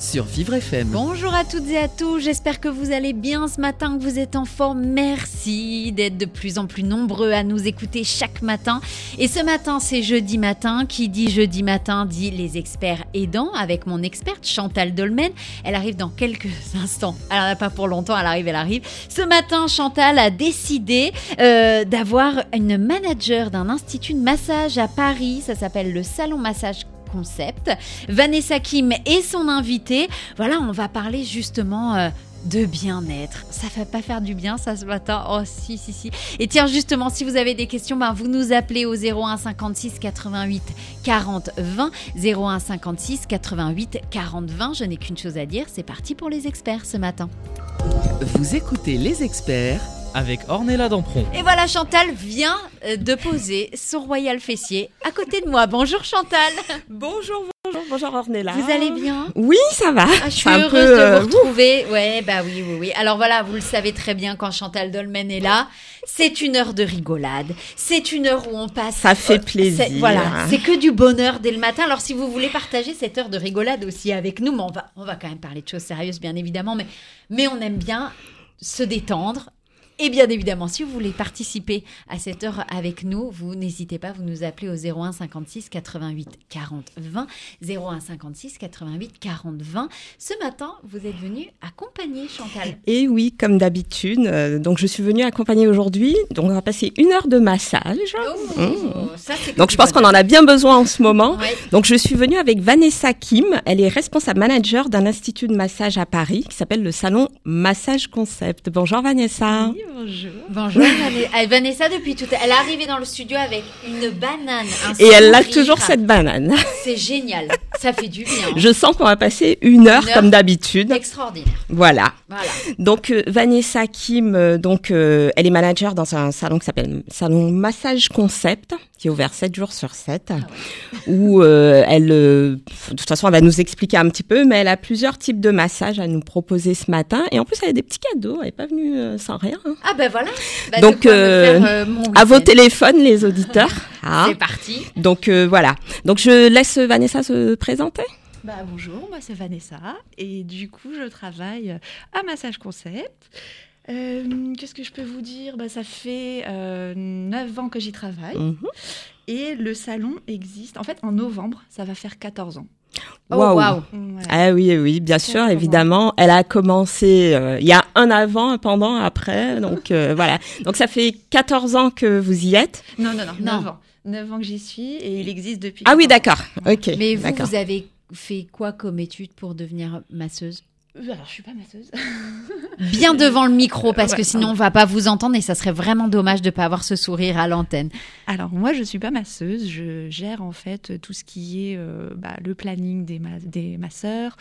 Sur Vivre FM. Bonjour à toutes et à tous, j'espère que vous allez bien ce matin, que vous êtes en forme. Merci d'être de plus en plus nombreux à nous écouter chaque matin. Et ce matin, c'est jeudi matin. Qui dit jeudi matin dit les experts aidants avec mon experte Chantal Dolmen. Elle arrive dans quelques instants. Elle n'en a pas pour longtemps, elle arrive, elle arrive. Ce matin, Chantal a décidé euh, d'avoir une manager d'un institut de massage à Paris. Ça s'appelle le Salon Massage Concept. Vanessa Kim est son invitée. Voilà, on va parler justement euh, de bien-être. Ça fait pas faire du bien ça ce matin Oh si si si. Et tiens justement, si vous avez des questions, ben, vous nous appelez au 01 56 88 40 20 01 56 88 40 20. Je n'ai qu'une chose à dire, c'est parti pour les experts ce matin. Vous écoutez les experts Avec Ornella Dampron. Et voilà, Chantal vient euh, de poser son royal fessier à côté de moi. Bonjour Chantal. Bonjour, bonjour, bonjour Ornella. Vous allez bien? Oui, ça va. Ah, je suis heureuse peu, de euh, vous retrouver. Ouais, bah oui, oui, oui. Alors voilà, vous le savez très bien quand Chantal Dolmen est là. C'est une heure de rigolade. C'est une heure où on passe. Ça fait Euh, plaisir. c'est- Voilà, c'est que du bonheur dès le matin. Alors si vous voulez partager cette heure de rigolade aussi avec nous, mais on va, on va quand même parler de choses sérieuses, bien évidemment. Mais, mais on aime bien se détendre. Et bien évidemment, si vous voulez participer à cette heure avec nous, vous n'hésitez pas, vous nous appelez au 01 56 88 40 20. 01 56 88 40 20. Ce matin, vous êtes venu accompagner Chantal. Et oui, comme d'habitude. euh, donc, je suis venue accompagner aujourd'hui. Donc, on va passer une heure de massage. Oh, ça, que Donc, je pense qu'on en a bien besoin en ce moment. Ouais. Donc, je suis venue avec Vanessa Kim. Elle est responsable manager d'un institut de massage à Paris qui s'appelle le Salon Massage Concept. Bonjour Vanessa. Bonjour, Vané- euh, Vanessa, depuis tout à Elle est arrivée dans le studio avec une banane. un Et elle a toujours cette banane. C'est génial. Ça fait du bien. Je sens qu'on va passer une heure Une heure. comme d'habitude. Extraordinaire. Voilà. Voilà. Donc euh, Vanessa Kim, euh, donc euh, elle est manager dans un salon qui s'appelle Salon Massage Concept, qui est ouvert 7 jours sur 7, où euh, elle, euh, de toute façon, elle va nous expliquer un petit peu, mais elle a plusieurs types de massages à nous proposer ce matin, et en plus elle a des petits cadeaux, elle est pas venue euh, sans rien. hein. Ah ben voilà. Bah, Donc, euh, faire, euh, À vos téléphones, les auditeurs. Ah. C'est parti. Donc euh, voilà. Donc je laisse Vanessa se présenter. Bah, bonjour, moi c'est Vanessa et du coup je travaille à Massage Concept. Euh, Qu'est-ce que je peux vous dire? Bah, Ça fait euh, 9 ans que j'y travaille Mhm. et le salon existe. En fait, en novembre, ça va faire 14 ans. Oh Waouh. Ouais. Ah oui, oui, bien sûr, évidemment. Elle a commencé, euh, il y a un avant, un pendant, un après. Donc euh, voilà. Donc ça fait 14 ans que vous y êtes. Non, non, non, Non. 9 ans. 9 ans que j'y suis et il existe depuis. Ah oui, 14 ans. d'accord. Ok. Mais vous, avez fait quoi comme étude pour devenir masseuse? Alors, je suis pas masseuse. Bien devant le micro, parce Ouais, que sinon on va pas vous entendre et ça serait vraiment dommage de pas avoir ce sourire à l'antenne. Alors moi, je suis pas masseuse. Je gère en fait tout ce qui est euh, bah, le planning des, ma- des masseurs,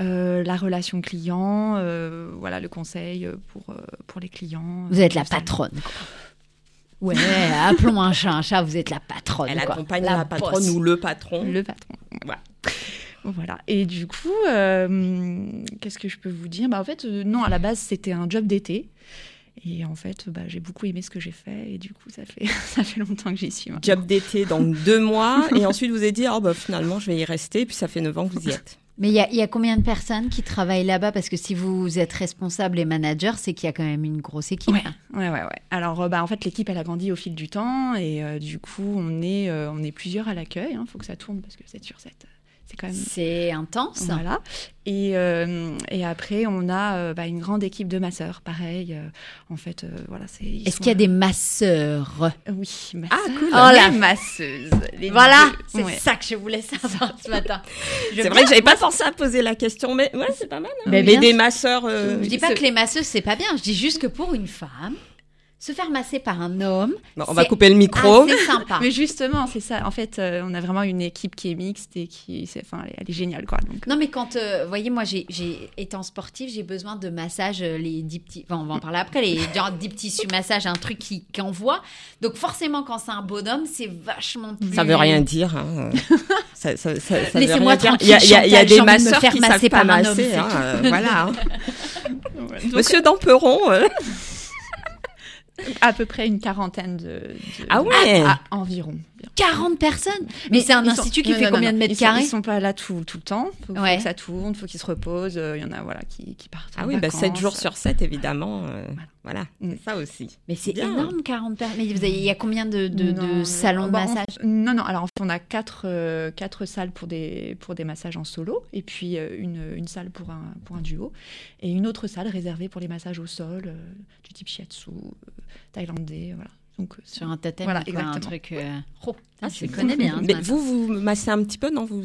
euh, la relation client, euh, voilà le conseil pour euh, pour les clients. Vous êtes la patronne. quoi. Ouais, appelons un chat un chat, vous êtes la patronne. Elle quoi. accompagne la, patronne boss. ou le patron. Le patron. Voilà. Voilà. Et du coup, euh, qu'est-ce que je peux vous dire? Bah, En fait, euh, non, à la base, c'était un job d'été. Et en fait, bah, j'ai beaucoup aimé ce que j'ai fait. Et du coup, ça fait, ça fait longtemps que j'y suis. maintenant. Job d'été, donc deux mois. et ensuite, vous avez dit, oh, bah, finalement, je vais y rester. Puis ça fait 9 ans que vous y êtes. Mais il y, a- il y a combien de personnes qui travaillent là-bas? Parce que si vous êtes responsable et manager, c'est qu'il y a quand même une grosse équipe. Ouais, ouais, ouais, ouais. Alors, euh, bah, en fait, l'équipe, elle a grandi au fil du temps. Et euh, du coup, on est, euh, on est plusieurs à l'accueil. Il faut que ça tourne parce que 7 sur 7, c'est quand même C'est intense. Voilà. Et, euh, et après, on a euh, bah, une grande équipe de masseurs, pareil. euh, en fait, euh, voilà, c'est. Est-ce sont, qu'il y a des masseurs? Oui, masseurs. Ah, cool. Oh. Les masseuses. les Voilà, deux. c'est Ouais. ça que je voulais savoir ce matin. Je C'est vrai que j'avais pas pensé à poser la question, mais ouais, c'est pas mal. hein. Mais Mais des masseurs. euh, Je dis pas c'est- que les masseuses c'est pas bien, je dis juste que pour une femme, se faire masser par un homme. Bon, on va c'est couper le micro. assez sympa. Mais justement, c'est ça. En fait, euh, on a vraiment une équipe qui est mixte et qui, c'est- enfin, elle, est- elle est géniale, quoi. Donc, Non, mais quand, euh, vous voyez, moi, j'ai, étant sportive, j'ai besoin de massages, euh, les dix petits, enfin, on va en parler après, les genre dix petits tissus massages, un truc qui, qui envoie. Donc, forcément, quand c'est un bonhomme, c'est vachement plus. Ça veut rien dire. hein. Ça, ça, ça, ça veut Laissez-moi rien dire. tranquille, Il y a, il y a- il y a Chantal, des masseurs faire qui masser savent pas par un homme, masser. c'est hein, euh, voilà. hein. donc, Monsieur Damperon. À peu près une quarantaine de. de- Ah ouais. Environ. 40 personnes Mais c'est un sont- institut qui non, fait non, non, combien de mètres Ils sont- carrés Ils sont pas là tout, tout le temps. Faut, faut que ça tourne, faut qu'ils se reposent. euh, Il y en a voilà qui, qui partent. Ah oui, bah, vacances. 7 jours sur 7, évidemment. euh, voilà, Mm. c'est ça aussi. Mais c'est énorme, 40 personnes. Mais vous avez- il y a combien de, de, salons de bah, on- massage Non, non. Alors, en fait, on a quatre, euh, quatre salles pour des, pour des massages en solo, et puis euh, une, une salle pour un, pour un duo, et une autre salle réservée pour les massages au sol, euh, du type shiatsu, euh, thaïlandais, voilà. Donc, Sur un tatami, Voilà, quoi, un truc... euh, oh, Ah, je connais bien. Mais vous, vous massez un petit peu, non vous,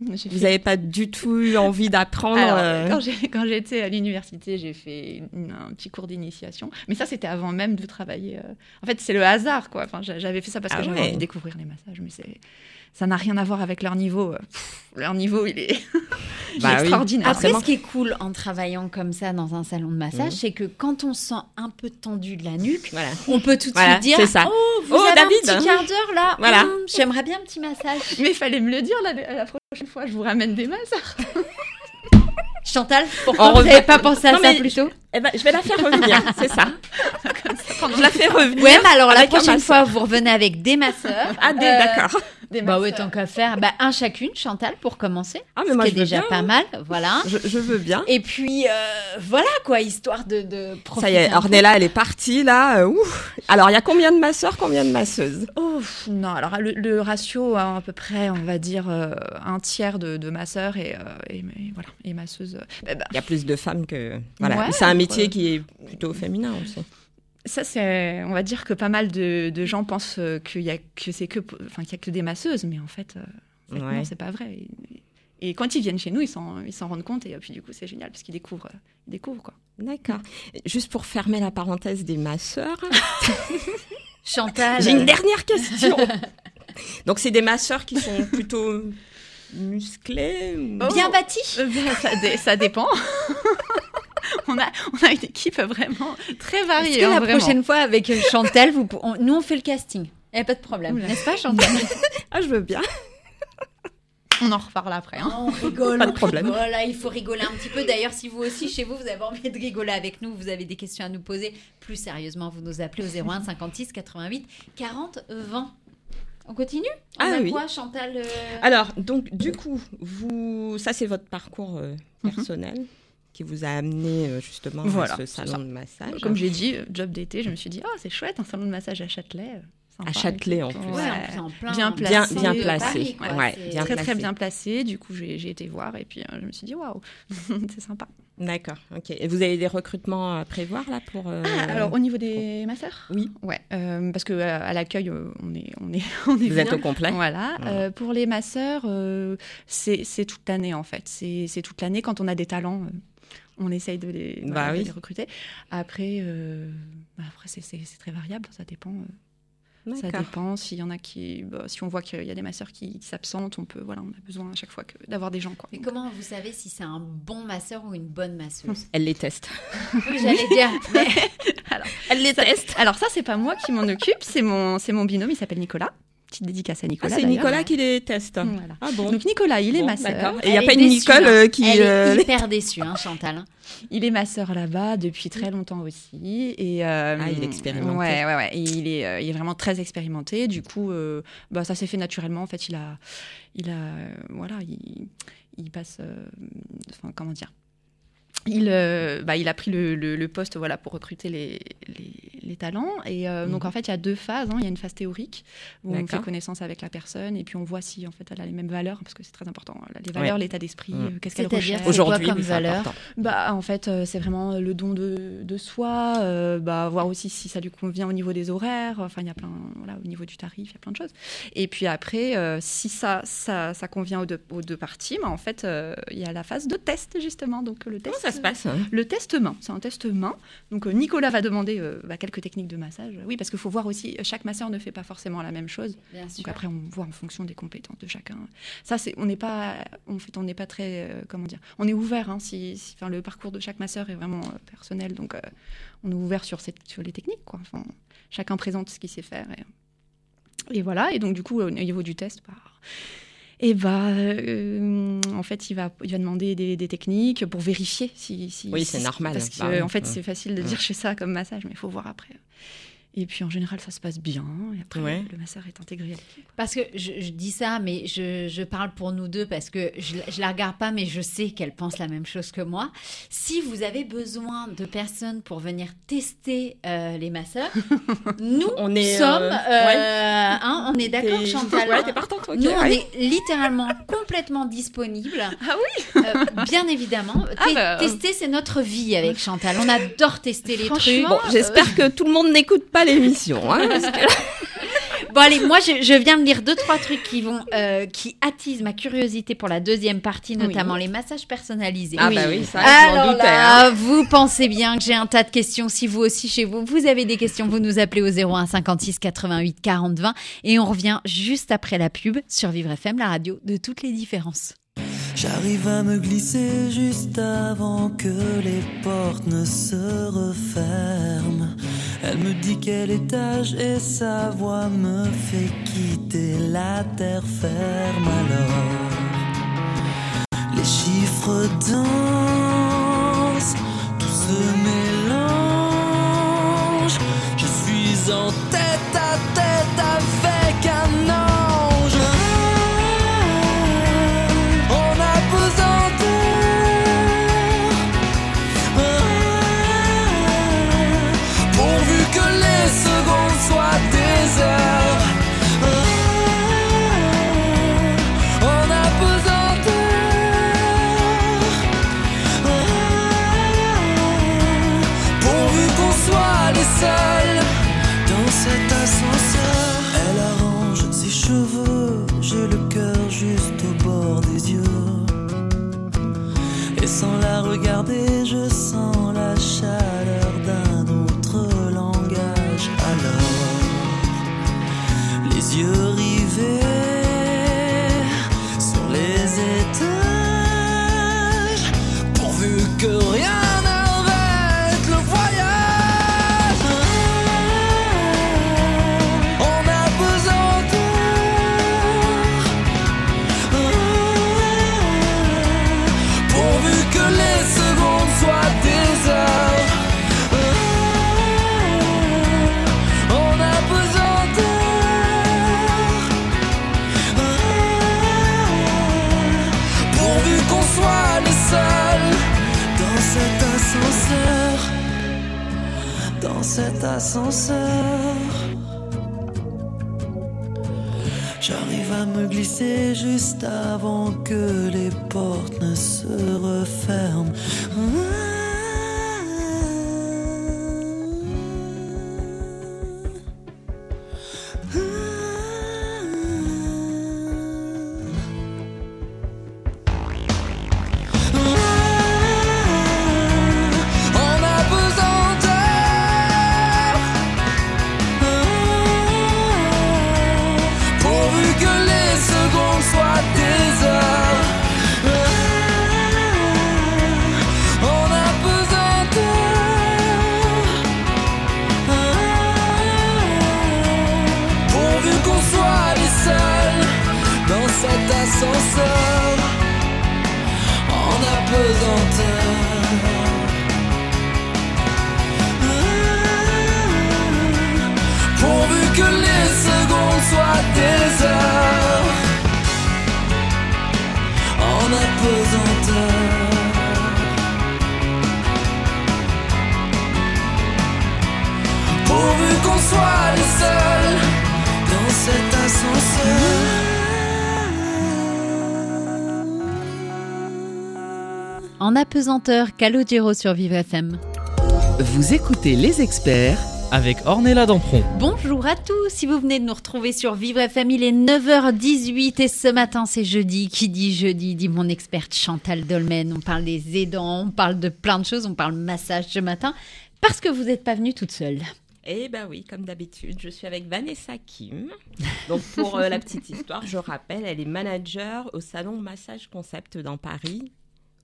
vous fait- n'avez pas du tout eu envie d'apprendre Alors, euh, quand j'étais à l'université, j'ai fait une- un petit cours d'initiation. Mais ça, c'était avant même de travailler. euh. En fait, c'est le hasard, quoi. Enfin, j'avais fait ça parce que Ah j'avais envie de découvrir les massages. Mais c'est- ça n'a rien à voir avec leur niveau. euh. Pff, leur niveau, il est, il est Bah oui. extraordinaire. Après, Forcément. ce qui est cool en travaillant comme ça dans un salon de massage, Mhm. c'est que quand on se sent un peu tendu de la nuque, Voilà. on peut tout de Voilà, suite dire ça. Oh, vous Oh, avez David. un petit quart d'heure là Voilà. Hum, J'aimerais bien un petit massage. Mais il fallait me le dire la, la prochaine fois. Je vous ramène des masses. Chantal, pourquoi On vous n'avez pas pensé à Non, ça mais- plus tôt? Eh ben, je vais la faire revenir, c'est ça. Je la fais revenir. Ouais, mais alors la prochaine fois, vous revenez avec des masseurs. Ah, des- Euh, d'accord. Des Bah ouais, masseurs. tant qu'à faire. Bah, un chacune, Chantal, pour commencer. Ah, mais ce moi, qui je est veux déjà bien, pas mal. Voilà. Je, je veux bien. Et puis, euh, voilà quoi, histoire de, de Ça y est. Ornella, elle est partie là. euh, ouf. Alors, il y a combien de masseurs, combien de masseuses? Oh, pff, non, alors le, le ratio a à peu près, on va dire, euh, un tiers de, de masseurs et, euh, et, et voilà, et masseuses. bah, bah, Il y a plus de femmes que. Voilà. Ouais, c'est un métier qui est plutôt féminin aussi. Ça, c'est, on va dire que pas mal de, de gens pensent euh, qu'il y a que c'est que, enfin, qu'il y a que des masseuses, mais en fait, euh, en fait, Ouais. non, c'est pas vrai. Et, et quand ils viennent chez nous, ils s'en, ils s'en rendent compte et puis du coup, c'est génial parce qu'ils découvrent, euh, ils découvrent quoi. D'accord. Juste pour fermer la parenthèse des masseurs, Chantal. j'ai une dernière question. Donc, c'est des masseurs qui sont plutôt musclés ou- Bien Oh. bâti. Euh, ben, ça dépend. on a, on a une équipe vraiment très Est-ce variée. que hein, la vraiment. prochaine fois avec Chantal, vous, pour- on- nous on fait le casting. Il n'y a pas de problème, Oula. n'est-ce pas Chantal Ah, je veux bien. On en reparle après. hein. On rigole, Pas de problème. rigole, là, il faut rigoler un petit peu. D'ailleurs, si vous aussi, chez vous, vous avez envie de rigoler avec nous, vous avez des questions à nous poser, plus sérieusement, vous nous appelez au 01 56 88 40 20. On continue? On Ah a oui. quoi, Chantal euh, Alors, donc, du coup, vous, ça, c'est votre parcours euh, personnel qui vous a amené euh, justement Voilà, à ce salon ça. de massage. Comme j'ai dit, euh, job d'été, je me suis dit, ah, c'est chouette, un salon de massage à Châtelet. euh, sympa. À Châtelet, en plus. Ouais, Ouais. en plus, en plein, Bien en placé. bien, placé. Paris, quoi, ouais, c'est- bien Très très bien placé, du coup j'ai été voir et puis euh, je me suis dit waouh, c'est sympa. D'accord, ok. Et vous avez des recrutements à prévoir là pour. euh, Ah, alors au niveau des masseurs? Oui. Ouais, euh, parce que euh, à l'accueil euh, on est on est on est vous êtes au complet Voilà. Ouais. Euh, pour les masseurs, euh, c'est c'est toute l'année en fait. C'est c'est toute l'année quand on a des talents. On essaye de les, Bah voilà, de oui. les recruter. Après, euh, bah, après c'est- très variable, ça dépend. euh, Ça dépend. S'il y en a qui, bah, si on voit qu'il y a des masseurs qui, qui s'absentent, on peut, voilà, on a besoin à chaque fois que- d'avoir des gens quoi. Mais comment vous savez si c'est un bon masseur ou une bonne masseuse? Elle les teste. Oui, J'allais dire. mais- Elle les teste. Alors ça, c'est pas moi qui m'en occupe, c'est mon, c'est mon binôme, il s'appelle Nicolas. Petite dédicace à Ah, Nicolas. c'est. Nicolas qui les teste. Voilà. Ah bon Donc Nicolas, il est Bon, masseur. d'accord. Et il n'y a pas est une déçue, Nicole hein. euh, qui. Elle euh, est hyper déçue, hein, Chantal. Il est masseur là-bas depuis très longtemps aussi. Et, euh, Ah, il est expérimenté. Ouais, ouais, ouais. Et il est, euh, il est vraiment très expérimenté. Du coup, euh, bah, ça s'est fait naturellement. En fait, il a, il a, euh, voilà, il, il passe, euh, enfin, comment dire. Il, euh, bah, il a pris le, le- le poste voilà, pour recruter les, les, les talents. Et euh, donc, Mhm. en fait, il y a deux phases. hein. Il y a une phase théorique où on fait connaissance avec la personne et puis on voit si en fait, elle a les mêmes valeurs, parce que c'est très important. Les valeurs, l'état d'esprit, Mhm. euh, qu'est-ce qu'elle recherche. Aujourd'hui, comme oui, valeur. Bah, en fait, euh, c'est vraiment le don de, de soi, euh, bah, voir aussi si ça lui convient au niveau des horaires, enfin, il y a plein, voilà, au niveau du tarif, il y a plein de choses. Et puis après, euh, si ça, ça, ça convient aux deux, aux deux parties, bah, en fait, euh, il y a la phase de test, justement. Donc, le test, ça se passe hein Le test main, c'est un test main. Donc, euh, Nicolas va demander euh, bah, quelques techniques de massage. Oui, parce qu'il faut voir aussi, chaque masseur ne fait pas forcément la même chose. Bien sûr. Donc après, on voit en fonction des compétences de chacun. Ça, c'est, on n'est pas, en fait, on n'est pas très, euh, comment dire, on est ouvert. Hein, si, si- enfin, le parcours de chaque masseur est vraiment euh, personnel, donc euh, on est ouvert sur, cette, sur les techniques, quoi. Enfin, chacun présente ce qu'il sait faire. Et, et voilà. Et donc du coup, au niveau du test, bah, et bah, euh, en fait, il va, il va demander des, des techniques pour vérifier si. si Oui, si- c'est normal. Parce que, Bah en fait, Mm. c'est facile de Mm. dire chez ça comme massage, mais il faut voir après. Et puis en général, ça se passe bien. Et après, Ouais. le masseur est intégré à l'équipe. Parce que je, je dis ça, mais je, je parle pour nous deux parce que je, je la regarde pas, mais je sais qu'elle pense la même chose que moi. Si vous avez besoin de personnes pour venir tester euh, les masseurs, nous On est, sommes, euh, euh, ouais. hein, on est d'accord, Chantal. Ouais, t'es partante, ok. Nous, on ouais. est littéralement complètement disponible. Ah oui Bien évidemment. Ah bah, Tester, c'est notre vie avec Chantal. On adore tester les trucs. Bon, j'espère que tout le monde n'écoute pas l'émission. Hein, parce que- Bon allez, moi je, je viens de lire deux trois trucs qui vont euh, qui attisent ma curiosité pour la deuxième partie, notamment les massages personnalisés. Ah bah oui, ça, Alors doutais. là, hein. vous pensez bien que j'ai un tas de questions. Si vous aussi chez vous, vous avez des questions, vous nous appelez au 01 56 88 40 20 et on revient juste après la pub sur Vivre FM, la radio de toutes les différences. J'arrive à me glisser juste avant que les portes ne se referment. Elle me dit quel étage et sa voix me fait quitter la terre ferme alors. Les chiffres dansent, tout se mélange. Je suis en Calogero sur Vivre FM. Vous écoutez les experts Avec Ornella Dampron. Bonjour à tous, si vous venez de nous retrouver sur Vivre FM, il est 9h18 et ce matin c'est jeudi. Qui dit jeudi dit mon experte Chantal Dolmen. On parle des aidants, on parle de plein de choses, on parle massage ce matin parce que vous n'êtes pas venue toute seule. Eh ben oui, comme d'habitude, je suis avec Vanessa Kim. Donc pour euh, la petite histoire, je rappelle, elle est manager au salon Massage Concept dans Paris,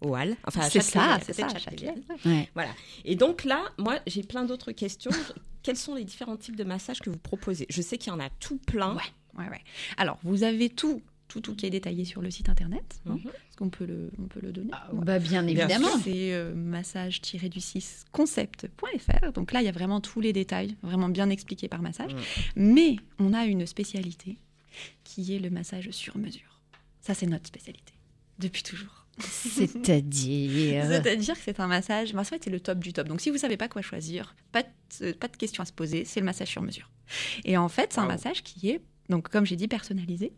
au Hall. Enfin, à C'est Châtelet, ça, c'est Châtelet. Ouais. Voilà. Et donc là, moi, j'ai plein d'autres questions. Quels sont les différents types de massages que vous proposez? Je sais qu'il y en a tout plein. Ouais, ouais, ouais. Alors, vous avez tout, tout, tout qui est détaillé sur le site internet. hein. Mhm. Est-ce qu'on peut le, on peut le donner Ouais. Bah, bien évidemment. C'est euh, massage-du-6 concept.fr. Donc là, il y a vraiment tous les détails, vraiment bien expliqués par massage. Mm. Mais on a une spécialité qui est le massage sur mesure. Ça, c'est notre spécialité depuis toujours. C'est-à-dire. C'est-à-dire que c'est un massage, mais en fait, c'est le top du top. Donc si vous savez pas quoi choisir, pas de, pas de questions à se poser, c'est le massage sur mesure. Et en fait, c'est un massage qui est, donc comme j'ai dit, personnalisé.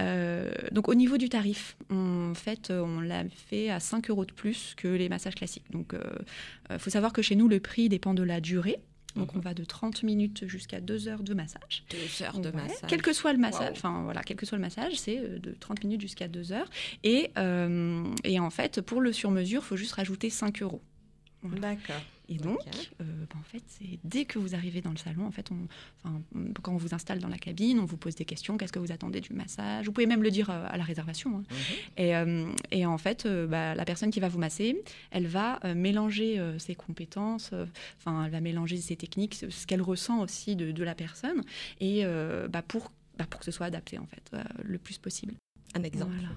Euh, donc au niveau du tarif, en fait, on l'a fait à 5 euros de plus que les massages classiques. Donc il faut savoir que chez nous, le prix dépend de la durée. Donc on va de 30 minutes jusqu'à 2 heures de massage. Deux heures de Ouais, massage. Quel que soit le massage, Wow. enfin voilà, quel que soit le massage, c'est euh, de 30 minutes jusqu'à 2 heures. Et, euh, et en fait, pour le sur-mesure, il faut juste rajouter 5 euros. D'accord. Et donc, euh, ben, en fait, c'est dès que vous arrivez dans le salon, en fait, on, enfin, on- quand on vous installe dans la cabine, on vous pose des questions. Qu'est-ce que vous attendez du massage? Vous pouvez même le dire euh, à la réservation. hein. Mhm. Et, euh, et en fait, bah, la personne qui va vous masser, elle va mélanger ses compétences, enfin, elle va mélanger ses techniques, ce qu'elle ressent aussi de, de la personne, et bah, pour, bah, pour que ce soit adapté, en fait, le plus possible. Un exemple. Voilà.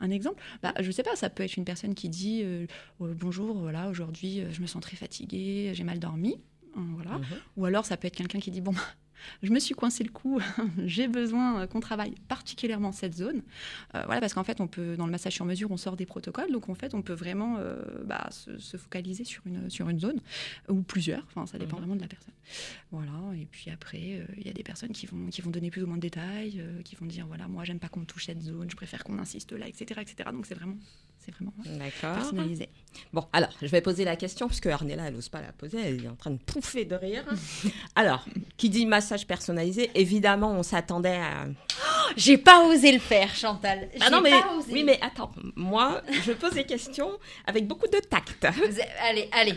Un exemple bah, Je sais pas, ça peut être une personne qui dit euh, Euh, Bonjour, voilà, aujourd'hui, euh, je me sens très fatiguée, j'ai mal dormi. Euh, Voilà. Mhm. Ou alors, ça peut être quelqu'un qui dit Bon, bah, je me suis coincé le cou, j'ai besoin qu'on travaille particulièrement cette zone. Euh, voilà, parce qu'en fait, on peut, dans le massage sur mesure, on sort des protocoles, donc en fait, on peut vraiment euh, bah, se, se focaliser sur une, sur une zone, ou plusieurs, enfin, ça dépend Mhm. vraiment de la personne. Voilà, et puis après, euh, il y a des personnes qui vont, qui vont donner plus ou moins de détails, qui vont dire Voilà, moi, j'aime pas qu'on touche cette zone, je préfère qu'on insiste là, etc. etc. Donc, c'est vraiment, c'est vraiment personnalisé. Bon, alors, je vais poser la question, puisque Arnella, elle n'ose pas la poser, elle est en train de pouffer de rire. alors, qui dit massage personnalisé, évidemment, on s'attendait à... J'ai pas osé le faire, Chantal. Ah non, mais... pas osé. Oui, mais attends, moi, je pose des questions avec beaucoup de tact. Vous- Allez, allez.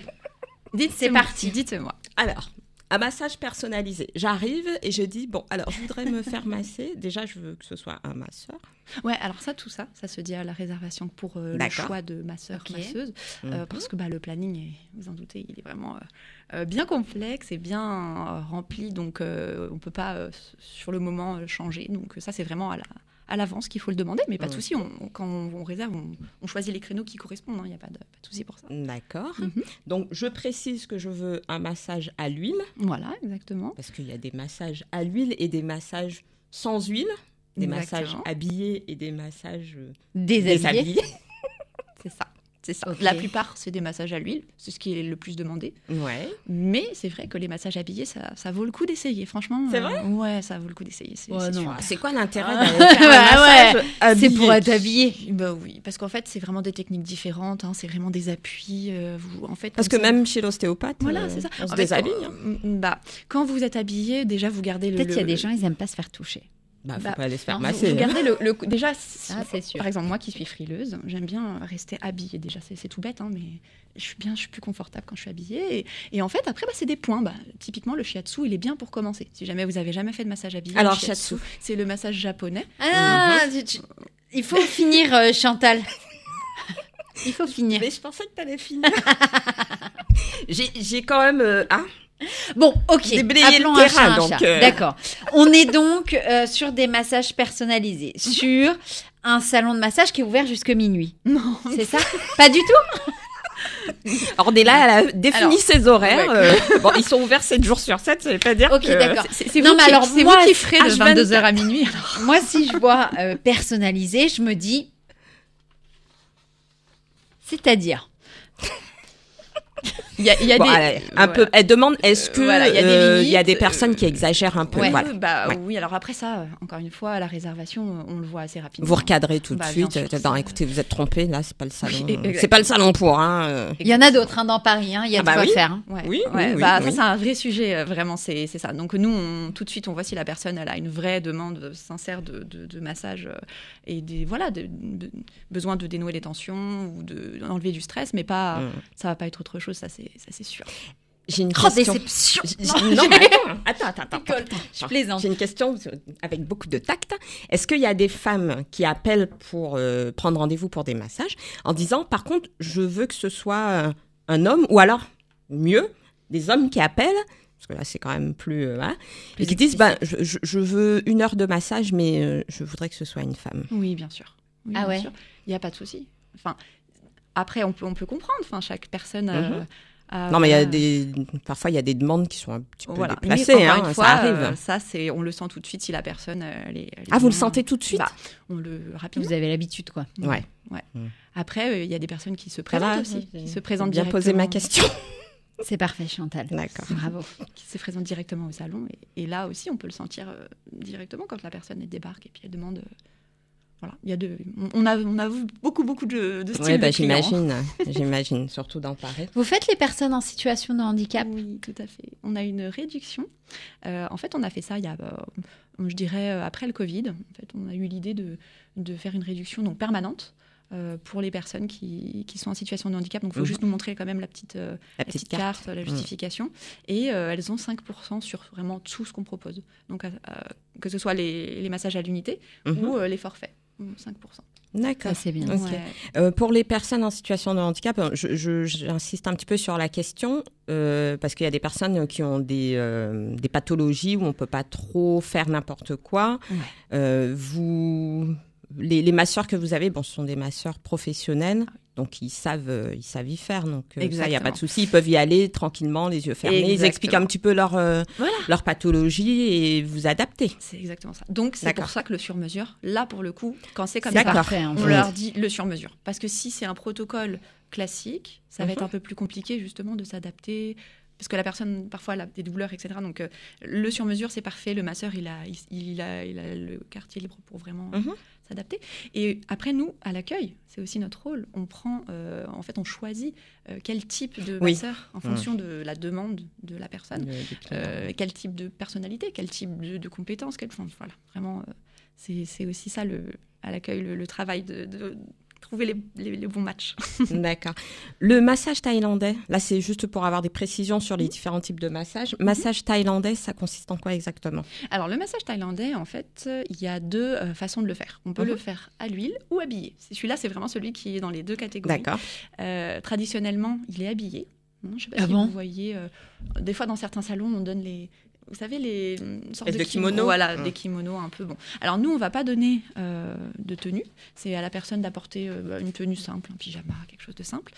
Dites, C'est parti. Dites-moi. Alors, un massage personnalisé. J'arrive et je dis, bon, alors, je voudrais me faire masser. Déjà, je veux que ce soit un masseur. Ouais, alors ça, tout ça, ça se dit à la réservation pour euh, le choix de masseur, Ok. masseuse, euh, Mhm. parce que bah, le planning, est, vous en doutez, il est vraiment euh, bien complexe et bien rempli, donc on peut pas sur le moment changer. Donc ça, c'est vraiment à la à l'avance qu'il faut le demander, mais pas de Mhm. souci. On, on- quand on, on réserve, on, choisit les créneaux qui correspondent. hein, Il n'y a pas de, pas de souci pour ça. D'accord. Mhm. Donc, je précise que je veux un massage à l'huile, Voilà, exactement. parce qu'il y a des massages à l'huile et des massages sans huile. Des massages habillés et des massages euh, Déshabillé. déshabillés. C'est ça. C'est ça. Ok. La plupart, c'est des massages à l'huile, c'est ce qui est le plus demandé. Ouais. Mais c'est vrai que les massages habillés, ça, ça vaut le coup d'essayer. Franchement, C'est euh, vrai Ouais, ça vaut le coup d'essayer. C'est Ouais, quoi l'intérêt Ah. d'aller faire un Ouais, massage C'est pour être habillé. Bah oui, parce qu'en fait, c'est vraiment des techniques différentes. hein, c'est vraiment des appuis. euh, vous, en fait, Parce que ça- même chez l'ostéopathe, Voilà, euh, c'est ça. on se En fait, déshabille. quand- hein. mm, bah, quand vous êtes habillé, déjà, vous gardez le. Peut-être qu'il y a des gens, ils aiment pas se faire toucher. Bah, faut bah, pas aller se faire masser. Vous hein. le, le- déjà. si- Ah, c'est sûr. Par exemple, moi qui suis frileuse, j'aime bien rester habillée. Déjà, c'est c'est tout bête, hein, mais je suis bien, je suis plus confortable quand je suis habillée. Et, et en fait, après, bah, c'est des points. Bah, typiquement, le shiatsu, il est bien pour commencer. Si jamais vous avez jamais fait de massage habillé, Alors, le shiatsu, shiatsu. c'est le massage japonais. Ah, tu- tu- il faut finir, euh, Chantal. Il faut finir. Mais je pensais que t'allais finir. J'ai j'ai quand même. euh, ah, Bon, ok. Déblayer le terrain, donc, euh. D'accord. On est donc euh, sur des massages personnalisés, sur un salon de massage qui est ouvert jusque minuit. Non. C'est ça? Pas du tout? Ornella, elle a défini Alors, ses horaires. ouais. euh, bon, ils sont ouverts 7 jours sur 7, ça veut pas dire Ok, que... d'accord. C'est c'est Non, vous, mais alors, c'est moi, vous qui ferez de H24. 22h à minuit. alors. Moi, si je vois euh, personnalisé, je me dis. C'est-à-dire Il y a, il y a Bon, des. allez, un voilà. peu. Elle demande est-ce que Euh, voilà, il y a des euh, il y a des limites, personnes euh, qui exagèrent un peu? Ouais. Voilà. Bah Ouais. oui, alors après ça, euh, encore une fois, à la réservation, on le voit assez rapidement. Vous recadrez tout de Bah, suite. sûr, non, ça- écoutez, vous êtes trompé. Là, c'est pas le salon. C'est pas le salon pour. Hein. euh. Il y en a d'autres hein, dans Paris, hein, il y a Ah de bah quoi oui. faire. hein. Ouais, Oui, ouais, oui, oui, bah, oui. Ça, c'est un vrai sujet, euh, vraiment, c'est ça. Donc, nous, on- tout de suite, on voit si la personne elle a une vraie demande sincère de, de, de massage euh, et des, voilà, de, de- besoin de dénouer les tensions ou de- d'enlever du stress, mais pas, Mm. ça va pas être autre chose, ça, c'est c'est sûr. J'ai une Oh, question. déception J- j- Non, mais attends, attends, attends, attends, Nicole, attends. je plaisante. J'ai une question avec beaucoup de tact. Est-ce qu'il y a des femmes qui appellent pour euh, prendre rendez-vous pour des massages en disant, par contre, je veux que ce soit un homme ou alors, mieux, des hommes qui appellent parce que là c'est quand même plus, euh, Plus et qui disent, ben, je, je- je veux une heure de massage, mais euh, je voudrais que ce soit une femme. Oui, bien sûr. Oui, Ah bien ouais. Il n'y a pas de souci. Enfin, après, on peut, on peut comprendre. Enfin, chaque personne. euh, Mhm. A- Non, mais il y a voilà. des, parfois il y a des demandes qui sont un petit peu Voilà. déplacées, Mais hein, une fois, ça arrive. euh, ça, c'est, on le sent tout de suite si la personne. euh, est ah, vous le sentez tout de suite Bah, On le rapidement. Vous avez l'habitude, quoi. Ouais. ouais. Mm. Après, euh, il y a des personnes qui se présentent va, aussi, qui se présentent bien posé ma question. C'est parfait, Chantal. D'accord. Bravo. qui se présentent directement au salon. Et, et là aussi, on peut le sentir euh, directement quand la personne elle débarque et puis elle demande. euh, voilà, il y a de, on- a, on a beaucoup, beaucoup de, de styles. Oui, bah, j'imagine, j'imagine, surtout dans Paris. Vous faites les personnes en situation de handicap? Oui, tout à fait. On a une réduction. Euh, en fait, on a fait ça il y a, euh, je dirais, euh, après le Covid. En fait, on a eu l'idée de, de faire une réduction donc permanente. euh, pour les personnes qui, qui sont en situation de handicap. Donc, il faut Mhm. juste nous montrer quand même la petite, euh, La petite carte. la justification. Et euh, elles ont 5% sur vraiment tout ce qu'on propose. Donc, que ce soit les, les massages à l'unité Mhm. ou euh, les forfaits. Mm, 5%. D'accord. C'est bien. Ouais. Euh, pour les personnes en situation de handicap, euh, j'insiste un petit peu sur la question euh, parce qu'il y a des personnes qui ont des, euh, des pathologies où on peut pas trop faire n'importe quoi. Ouais. Vous, les, les masseurs que vous avez, bon, ce sont des masseurs professionnels. Donc ils savent, euh, ils savent y faire. Donc euh, ça, il n'y a pas de souci. Ils peuvent y aller tranquillement, les yeux fermés. Ils expliquent un petit peu leur euh, Voilà. leur pathologie et vous adapter. C'est exactement ça. Donc, c'est pour ça que le sur-mesure, là, pour le coup, quand c'est comme ça, parfait. on leur dit le sur-mesure. Parce que si c'est un protocole classique, ça va Mhm. être un peu plus compliqué justement de s'adapter. Parce que la personne, parfois, elle a des douleurs, etc. Donc, euh, le sur-mesure, c'est parfait. Le masseur, il a, il, il a, il a le quartier libre pour vraiment Mhm. S'adapter. Et après, nous, à l'accueil, c'est aussi notre rôle. On prend, euh, en fait, on choisit euh, quel type de Oui. masseur en fonction de la demande de la personne. Euh, quel type de personnalité, quel type de, de compétences, quel, enfin, voilà, vraiment, c'est c'est aussi ça le, à l'accueil, le, le travail de, de trouver les, les- les bons matchs. D'accord. Le massage thaïlandais, là c'est juste pour avoir des précisions sur les différents types de massages. Massage thaïlandais, ça consiste en quoi exactement? Alors, le massage thaïlandais, en fait, euh, il y a deux euh, façons de le faire. On peut Mhm. le faire à l'huile ou habillé. Celui-là, c'est vraiment celui qui est dans les deux catégories. D'accord. Euh, traditionnellement, il est habillé. Je ne sais pas Ah si bon? vous voyez, euh, des fois dans certains salons, on donne les, vous savez, les sortes de, de kimono. Voilà, Mm. des kimonos un peu. Bon. Alors nous, on va pas donner euh, de tenue. C'est à la personne d'apporter euh, une tenue simple, un pyjama, quelque chose de simple,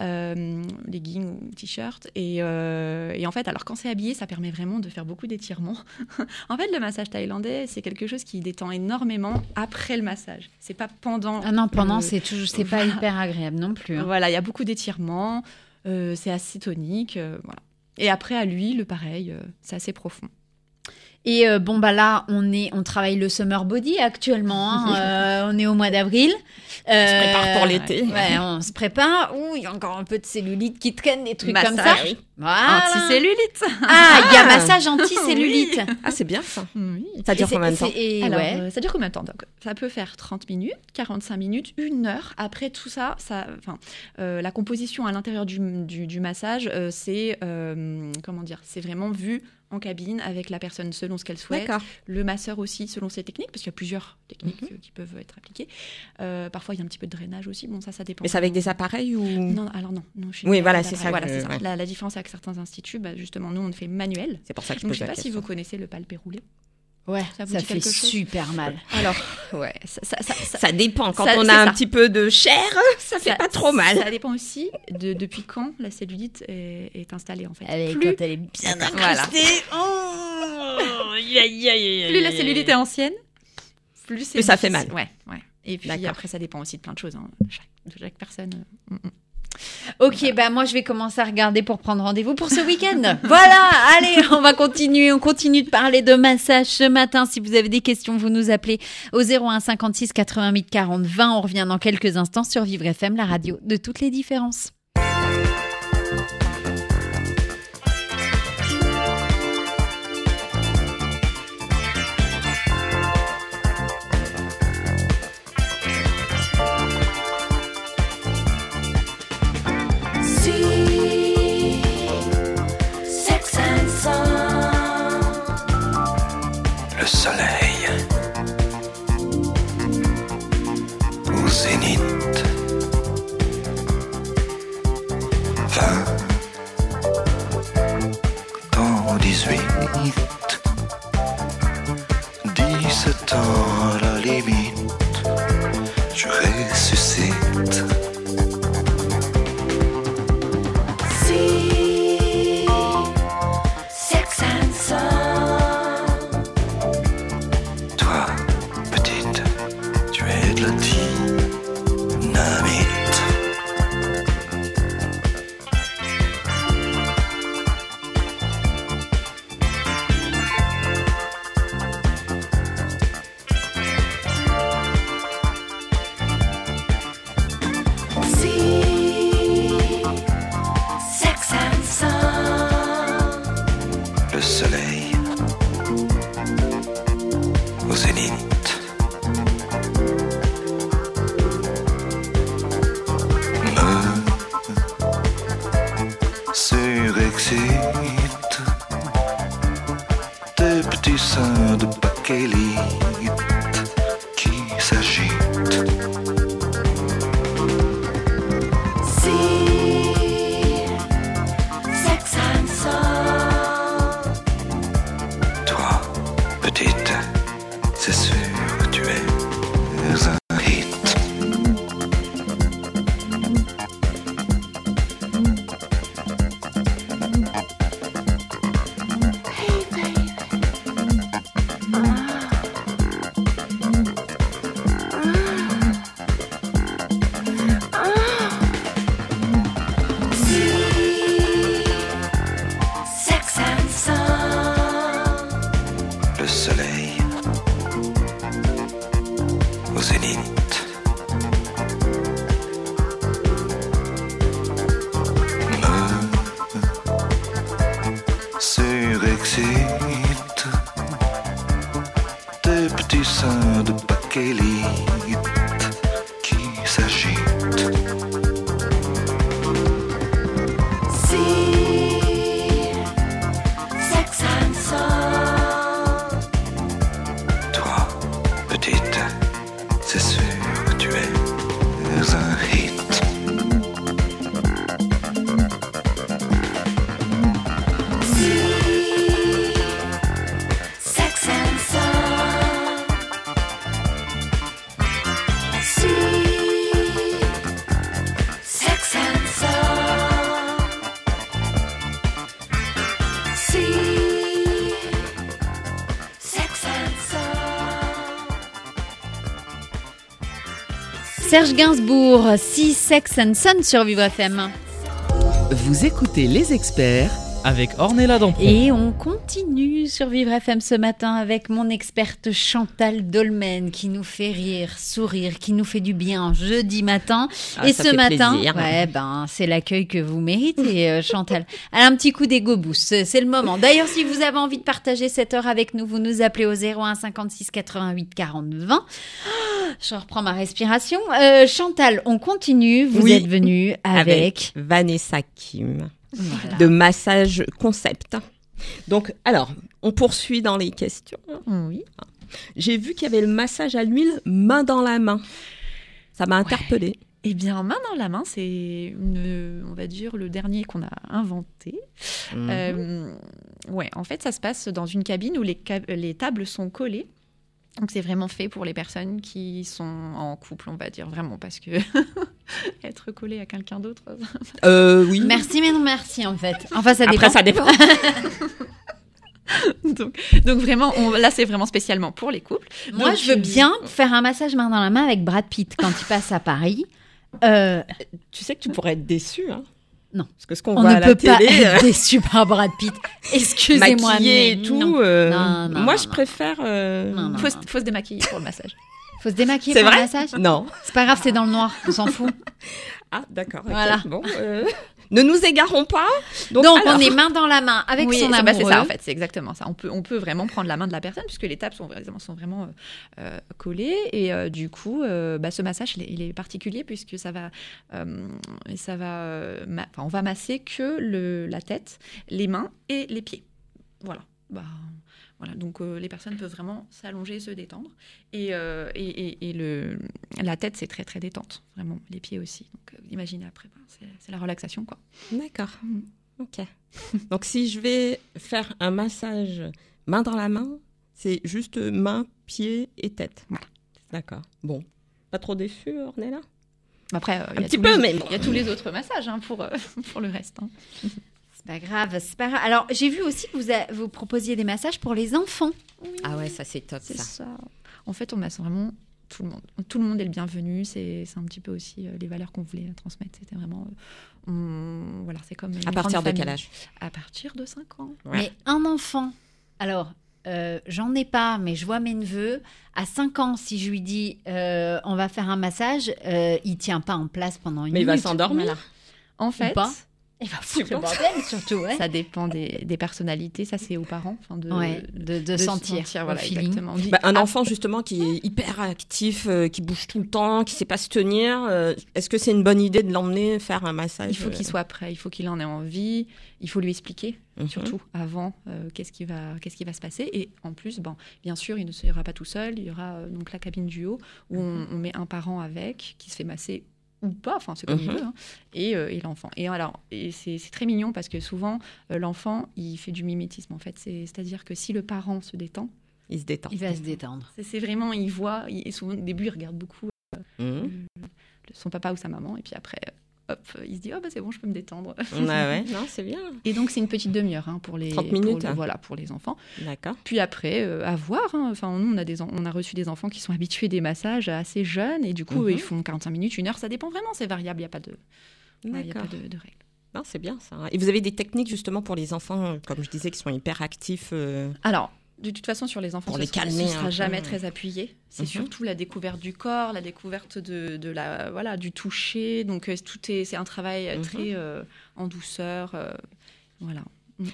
euh, leggings ou t-shirt. Et, euh, et en fait, alors quand c'est habillé, ça permet vraiment de faire beaucoup d'étirements. en fait, le massage thaïlandais, c'est quelque chose qui détend énormément après le massage. C'est pas pendant. Ah non, pendant, le- c'est toujours, c'est pas hyper agréable non plus. hein. voilà, il y a beaucoup d'étirements, euh, c'est assez tonique, euh, voilà. Et après à l'huile, pareil, euh, c'est assez profond. Et euh, bon bah là, on est, on travaille le summer body actuellement. hein, euh, on est au mois d'avril. On se prépare pour Euh, l'été. Ouais, on se prépare. Ouh, il y a encore un peu de cellulite qui traîne, des trucs comme ça. Oui. Voilà. Anticellulite Ah, il y a massage anti-cellulite. Ah, c'est bien ça. Oui. Ça dure combien de temps et Alors, ouais. euh, ça dure combien de temps? Donc, Ça peut faire 30 minutes, 45 minutes, une heure. Après tout ça, ça enfin, euh, la composition à l'intérieur du, du- du massage, euh, c'est euh, comment dire C'est vraiment vu en cabine avec la personne selon ce qu'elle souhaite. Le masseur aussi selon ses techniques, parce qu'il y a plusieurs techniques Mhm. qui peuvent être appliquées. Euh, parfois, il y a un petit peu de drainage aussi. Bon, ça, ça dépend. Mais c'est avec des appareils ou? Non, alors non. non chez Oui, nous, voilà, c'est ça Voilà, que- c'est ça. ouais. La, la différence avec certains instituts, bah, justement, nous, on le fait manuel. C'est pour ça que je Donc, pose je sais pas si vous connaissez le palpé roulé. Ouais, Ça ça, vous dit fait super mal. Alors, ouais, ça, ça, ça, dépend. Quand on a un petit peu de chair, ça fait pas trop mal. Ça dépend aussi de depuis quand la cellulite est, est installée, en fait. Avec plus, quand elle est bien Voilà. incrustée. Oh, plus la cellulite est ancienne, plus, Plus ça fait mal. Ouais, ouais. Et puis après, ça dépend aussi de plein de choses. hein. Chaque, de chaque personne. euh, mm, mm. Ok, bah moi je vais commencer à regarder pour prendre rendez-vous pour ce week-end. voilà, allez, on va continuer. On continue de parler de massage ce matin. Si vous avez des questions, vous nous appelez au 01 56 88 40 20. On revient dans quelques instants sur Vivre FM, la radio de toutes les différences. Soleil. Au zénith. 20 dans 18 17 ans à la limite Serge Gainsbourg, Si Sex and Son sur Vivre FM. Vous écoutez les experts avec Ornella Dampron. Et on continue sur Vivre FM ce matin avec mon experte Chantal Dolmen qui nous fait rire, sourire, qui nous fait du bien jeudi matin. Ah, et ce matin, plaisir. ouais, ben, c'est l'accueil que vous méritez, euh, Chantal. Elle a un petit coup d'ego boost, c'est le moment. D'ailleurs, si vous avez envie de partager cette heure avec nous, vous nous appelez au 01 56 88 40 20. Je reprends ma respiration. Euh, Chantal, on continue. Vous Oui. êtes venue avec... Vanessa Kim Voilà. de Massage Concept. Donc, alors, on poursuit dans les questions. Oui. J'ai vu qu'il y avait le massage à l'huile main dans la main. Ça m'a interpellée. Eh bien, main dans la main, c'est, on va dire, le dernier qu'on a inventé. Euh, ouais, en fait, ça se passe dans une cabine où les tables sont collées. Donc, c'est vraiment fait pour les personnes qui sont en couple, on va dire, vraiment, parce que être collé à quelqu'un d'autre. Euh, oui. Merci, mais non merci en fait. Enfin, ça Après, dépend. ça dépend. donc, donc, vraiment, on- là, c'est vraiment spécialement pour les couples. Moi, Donc, je veux euh, bien faire un massage main dans la main avec Brad Pitt quand il passe à Paris. Euh, tu sais que tu pourrais être déçu. Hein Non. Parce que ce qu'on on voit ne à la peut pas télé, être déçu par Brad Pitt. Excusez-moi, maquillé mais et tout. non. euh, Non, non, moi, non, je non. préfère. euh, Non, non. Faut, se- faut se démaquiller pour le massage. Faut se démaquiller pour le massage? Non. C'est pas grave, c'est dans le noir. On s'en fout. Ah, d'accord. Voilà. Bon, euh, ne nous égarons pas. Donc, Donc, alors, on est main dans la main avec Oui, son c'est- amoureux. bah, c'est ça en fait, c'est exactement ça. On peut, on peut vraiment prendre la main de la personne puisque les tables sont vraiment, sont vraiment euh, euh, collées et euh, du coup, euh, bah, ce massage il est, il est particulier puisque ça va, ça va, ma- enfin, on va masser que le, la tête, les mains et les pieds. Voilà. bah, voilà. Donc euh, les personnes peuvent vraiment s'allonger, se détendre. Et, euh, et, et- et le, la tête, c'est très très détente, vraiment. Les pieds aussi. Donc euh, imaginez après, bah, c'est la relaxation, quoi. D'accord. Mhm. Ok. Donc si je vais faire un massage main dans la main, c'est juste main, pied et tête. Voilà. D'accord. Bon. Pas trop déçu, Ornella? Après, il y Un a petit tous peu, les- mais bon. il y a tous les autres massages hein, pour, pour le reste. hein. C'est pas grave, c'est pas grave. Alors, j'ai vu aussi que vous, a- vous proposiez des massages pour les enfants. Ah ouais, ça c'est top ça. ça. En fait, on masse vraiment tout le monde. Tout le monde est le bienvenu. C'est c'est un petit peu aussi euh, les valeurs qu'on voulait transmettre. C'était vraiment. euh, on- voilà, c'est comme. À partir de famille. quel âge? À partir de 5 ans. Ouais. Mais un enfant, alors, euh, j'en ai pas, mais je vois mes neveux. À 5 ans, si je lui dis euh, on va faire un massage, euh, il tient pas en place pendant une Mais il va minute. s'endormir. Voilà. En fait, Il va foutre le bordel, surtout, ouais. ça dépend des, des personnalités. Ça, c'est aux parents. Enfin, de, Ouais, de, de de sentir, voilà, exactement. Bah, un Ah, enfant justement qui est hyper actif, euh, qui bouge tout le temps, qui sait pas se tenir, euh, est-ce que c'est une bonne idée de l'emmener faire un massage Il faut qu'il euh, soit prêt, il faut qu'il en ait envie, il faut lui expliquer mhm. surtout avant euh, qu'est-ce qui va qu'est-ce qui va se passer et en plus bon bien sûr il ne sera pas tout seul il y aura euh, donc la cabine du haut où on, on met un parent avec qui se fait masser ou pas enfin c'est comme il Mhm. veut hein, et, euh, et l'enfant et alors et c'est c'est très mignon parce que souvent euh, l'enfant il fait du mimétisme en fait c'est c'est à dire que si le parent se détend Il se détend. Il va se détendre. c'est c'est vraiment il voit il, et souvent au début il regarde beaucoup Mhm. son papa ou sa maman et puis après hop il se dit oh bah c'est bon je peux me détendre Ouais, ouais, non, c'est bien. et donc c'est une petite demi-heure hein, pour les 30 pour minutes, le- hein. voilà pour les enfants D'accord. Puis après, euh, à voir. hein. Enfin, nous, on a, des on a reçu des enfants qui sont habitués des massages assez jeunes et du coup, Mhm. ils font 45 minutes, une heure, ça dépend vraiment, c'est variable, il n'y a pas de, ouais, il y a D'accord. pas de, de règles. Non, c'est bien ça. Et vous avez des techniques justement pour les enfants, comme je disais, qui sont hyper actifs. euh, Alors, de toute façon, sur les enfants, Pour ce les sera, calmer ce un sera peu. jamais très appuyé. C'est Mhm. surtout la découverte du corps, la découverte de, de la, voilà, du toucher. Donc, euh, tout est, c'est un travail euh, Mhm. très euh, en douceur. euh, voilà.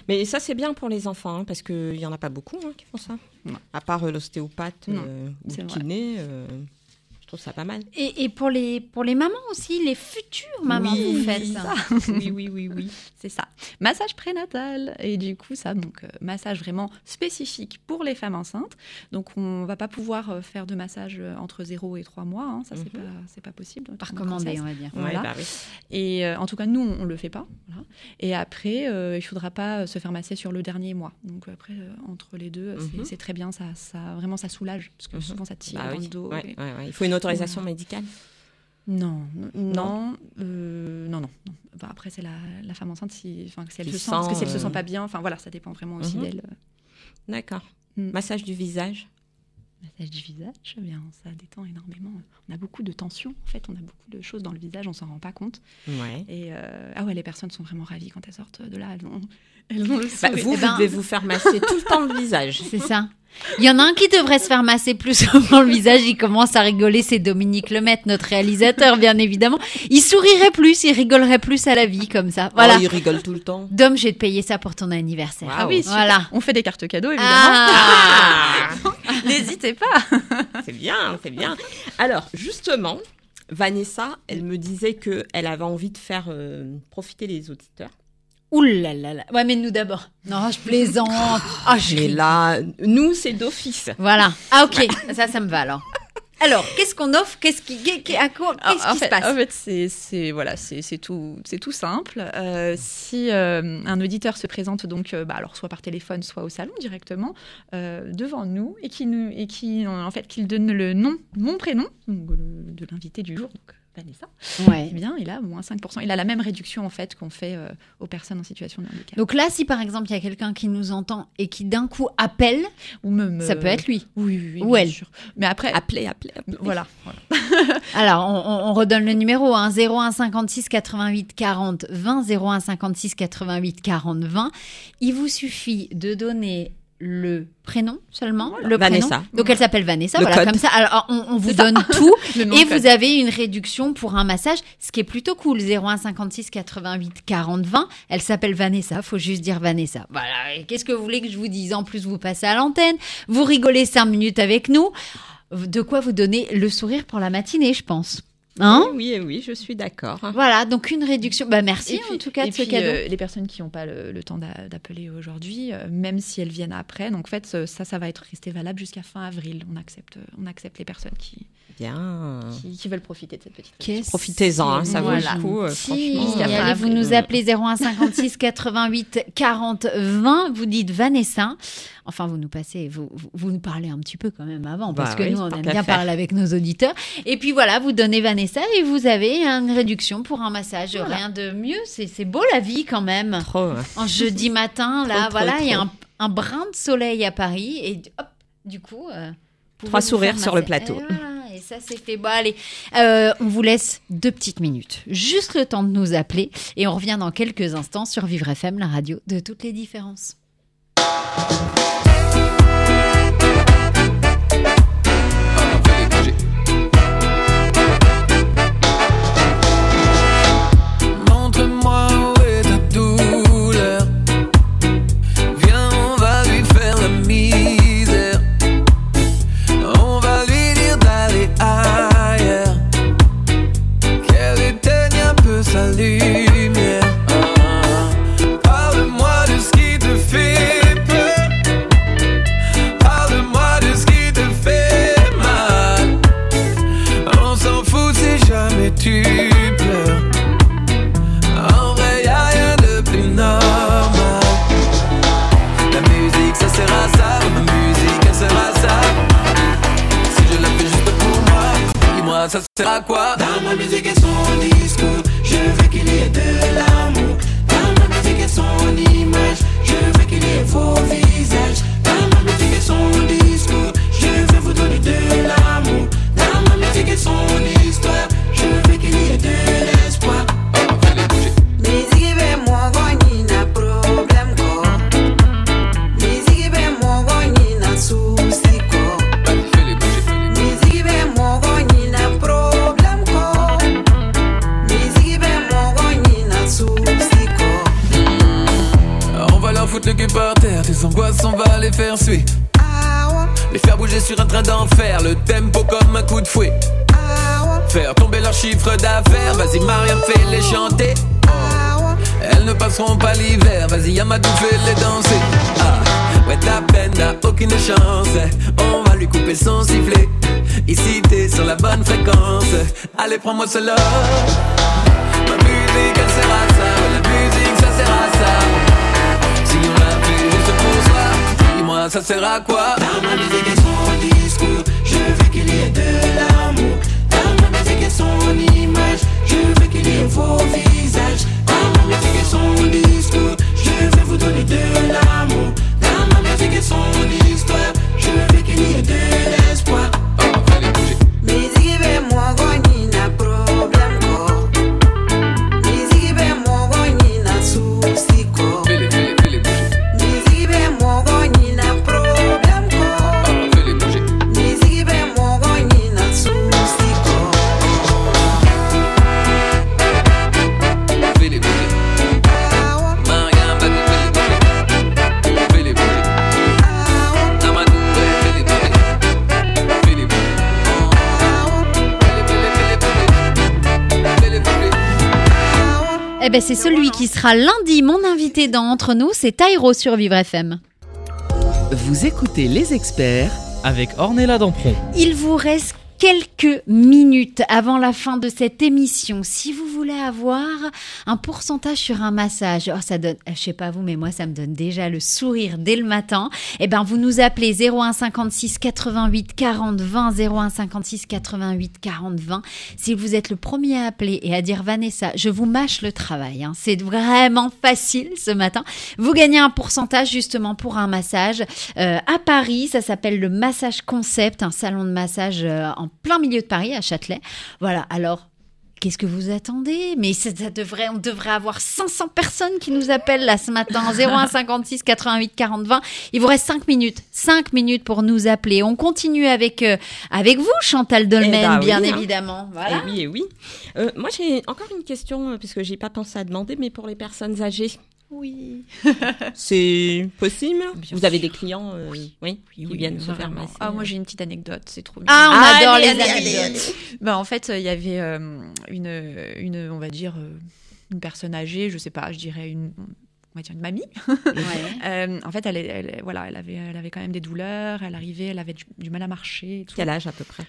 Mais ça, c'est bien pour les enfants, hein, parce qu'il n'y en a pas beaucoup hein, qui font ça. Non. À part l'ostéopathe ou le kiné, trouve ça pas mal. Et, et pour, les, pour les mamans aussi, les futures mamans, Oui, vous faites ça. oui, oui, oui, oui. C'est ça. Massage prénatal. Et du coup, ça, donc, euh, massage vraiment spécifique pour les femmes enceintes. Donc, on va pas pouvoir euh, faire de massage euh, entre 0 et 3 mois. hein. Ça, c'est pas, c'est pas possible. Par commandé, on va dire. Ouais, Voilà. bah oui. Et euh, en tout cas, nous, on, on le fait pas. voilà. Et après, euh, il faudra pas se faire masser sur le dernier mois. Donc, après, euh, entre les deux, c'est- Mhm. c'est très bien. Ça, ça, vraiment, ça soulage. Parce que Mhm. souvent, ça tire Bah dans oui. le dos. Ouais, et- ouais, ouais. Il faut une autorisation médicale. Non, n- non, euh, non, non. non. Enfin, après, c'est la, la femme enceinte, si, enfin, si elle Qui se sent, parce que si elle se sent, euh, pas bien, enfin voilà, ça dépend vraiment aussi Mhm. d'elle. D'accord. Mm. Massage du visage. Massage du visage, eh bien, ça détend énormément. On a beaucoup de tensions, en fait, on a beaucoup de choses dans le visage, on s'en rend pas compte. Ouais. Et euh, ah ouais, les personnes sont vraiment ravies quand elles sortent de là. Elles ont, elles ont le Bah, vous, Eh vous ben- devez vous faire masser tout le temps le visage. C'est ça. Il y en a un qui devrait se faire masser plus souvent le visage. Il commence à rigoler. C'est Dominique Lemaitre, notre réalisateur, bien évidemment. Il sourirait plus, il rigolerait plus à la vie comme ça. Voilà. Oh, il rigole tout le temps. Dom, te payer ça pour ton anniversaire. Ah oui, super. Voilà. On fait des cartes cadeaux, évidemment. Ah N'hésitez pas. C'est bien, c'est bien. Alors, justement, Vanessa, elle me disait que elle avait envie de faire euh, profiter les auditeurs. Ouh là là là. Ouais, mais nous d'abord. Non, je plaisante. Ah, ris. là, nous, c'est d'office. Voilà. Ah, ok. Ça, ça me va alors. Alors, qu'est-ce qu'on offre Qu'est-ce qui, à quoi- qu'est-ce en qui fait, se passe En fait, c'est, c'est voilà, c'est, c'est tout, c'est tout simple. Euh, si euh, un auditeur se présente donc, euh, bah, alors soit par téléphone, soit au salon directement euh, devant nous et qui nous et qui en fait qu'il donne le nom, mon prénom donc, le- de l'invité du jour, donc Vanessa. Ouais. Eh bien, il a moins 5%. Il a la même réduction en fait qu'on fait euh, aux personnes en situation de handicap. Donc là, si par exemple il y a quelqu'un qui nous entend et qui d'un coup appelle, Ou même, ça euh, peut être lui. Oui, oui, oui, Ou bien elle. sûr. Mais après, Appelez, appelez, appelez. voilà. voilà. Alors, on, on- on redonne le numéro hein, 01 56 88 40 20 01 56 88 40 20. Il vous suffit de donner le prénom seulement, le Vanessa. prénom. Donc elle s'appelle Vanessa. Le voilà, code. comme ça. Alors on, on vous donne tout et vous avez une réduction pour un massage, ce qui est plutôt cool. 01 56 88 40 20. Elle s'appelle Vanessa. Faut juste dire Vanessa. Voilà. Et qu'est-ce que vous voulez que je vous dise? En plus, vous passez à l'antenne, vous rigolez cinq minutes avec nous. De quoi vous donner le sourire pour la matinée, je pense. Hein Oui, oui, je suis d'accord. Voilà, donc une réduction. Bah merci puis- en tout cas de ce cadeau. euh, les personnes qui n'ont pas le, le temps d'a- d'appeler aujourd'hui, euh, même si elles viennent après, donc en fait, ça, ça va être resté valable jusqu'à fin avril. On accepte, on accepte les personnes qui, Bien. qui, qui veulent profiter de cette petite. Qu'est-ce Profitez-en, hein, ça vaut Voilà. le coup, euh, Si, franchement. Allez, vous avril. nous appelez 01 56 88 40 20, vous dites Vanessa. Enfin, vous nous passez, vous, vous, nous parlez un petit peu quand même avant, parce Bah que oui, nous, on aime bien faire. parler avec nos auditeurs. Et puis voilà, vous donnez Vanessa et vous avez une réduction pour un massage. Voilà. Rien de mieux, c'est c'est beau la vie quand même. Trop. hein. En jeudi matin, là, Trop, voilà, il y a un, un brin de soleil à Paris et hop, du coup. euh, Trois sourires sur le plateau. Et, voilà, et ça, c'est fait. Bon, allez, euh, on vous laisse deux petites minutes. Juste le temps de nous appeler. Et on revient dans quelques instants sur Vivre FM, la radio de toutes les différences. Les faire Les bouger sur un train d'enfer, le tempo comme un coup de fouet. Faire tomber leur chiffre d'affaires, vas-y Mariam, fais-les chanter. awa Elles ne passeront pas l'hiver, vas-y Yamadou, fais-les danser. Ah, ouais, ta peine n'a aucune chance, on va lui couper son sifflet. Ici, t'es sur la bonne fréquence, allez, prends-moi cela. Ma musique, ça sert à quoi Dans ma musique et son discours, je veux qu'il y ait de l'amour. Dans ma musique et son image, je veux qu'il y ait vos visages. Dans ma musique et son discours, je veux vous donner de l'amour. Dans ma musique et son histoire, Eh ben, c'est celui qui sera lundi mon invité dans Entre nous, c'est Tyro sur Vivre FM. Vous écoutez les experts avec Ornella Dampron. Il vous reste quelques minutes avant la fin de cette émission. Si vous voulez avoir un pourcentage sur un massage, oh, ça donne, je sais pas vous, mais moi, ça me donne déjà le sourire dès le matin. Eh ben, vous nous appelez 01 56 88 40 20, 01 56 88 40 20. Si vous êtes le premier à appeler et à dire Vanessa, je vous mâche le travail. hein. C'est vraiment facile ce matin. Vous gagnez un pourcentage justement pour un massage euh, à Paris. Ça s'appelle le Massage Concept, un salon de massage euh, en plein milieu de Paris, à Châtelet. Voilà, alors. Qu'est-ce que vous attendez? Mais ça, ça devrait, on devrait avoir 500 personnes qui nous appellent là ce matin. 01 56 88 40 20. Il vous reste 5 minutes. 5 minutes pour nous appeler. On continue avec, euh, avec vous, Chantal Dolmen, Eh bah oui, bien hein. évidemment. Voilà. Eh oui, eh oui. Euh, moi, j'ai encore une question, euh, puisque j'ai pas pensé à demander, mais pour les personnes âgées, Oui. C'est possible Bien Vous avez des clients euh, oui, qui viennent se faire masser. Ah, moi j'ai une petite anecdote, c'est trop bien. Ah, on Ah, adore allez, les allez, anecdotes. Bah, en fait, il y avait euh, une, une, on va dire, euh, une personne âgée, je sais pas, je dirais une, on va dire une mamie. Ouais. Euh, en fait, elle, voilà, elle avait, elle avait quand même des douleurs, elle arrivait, elle avait du, du mal à marcher. Et tout. Quel âge à peu près?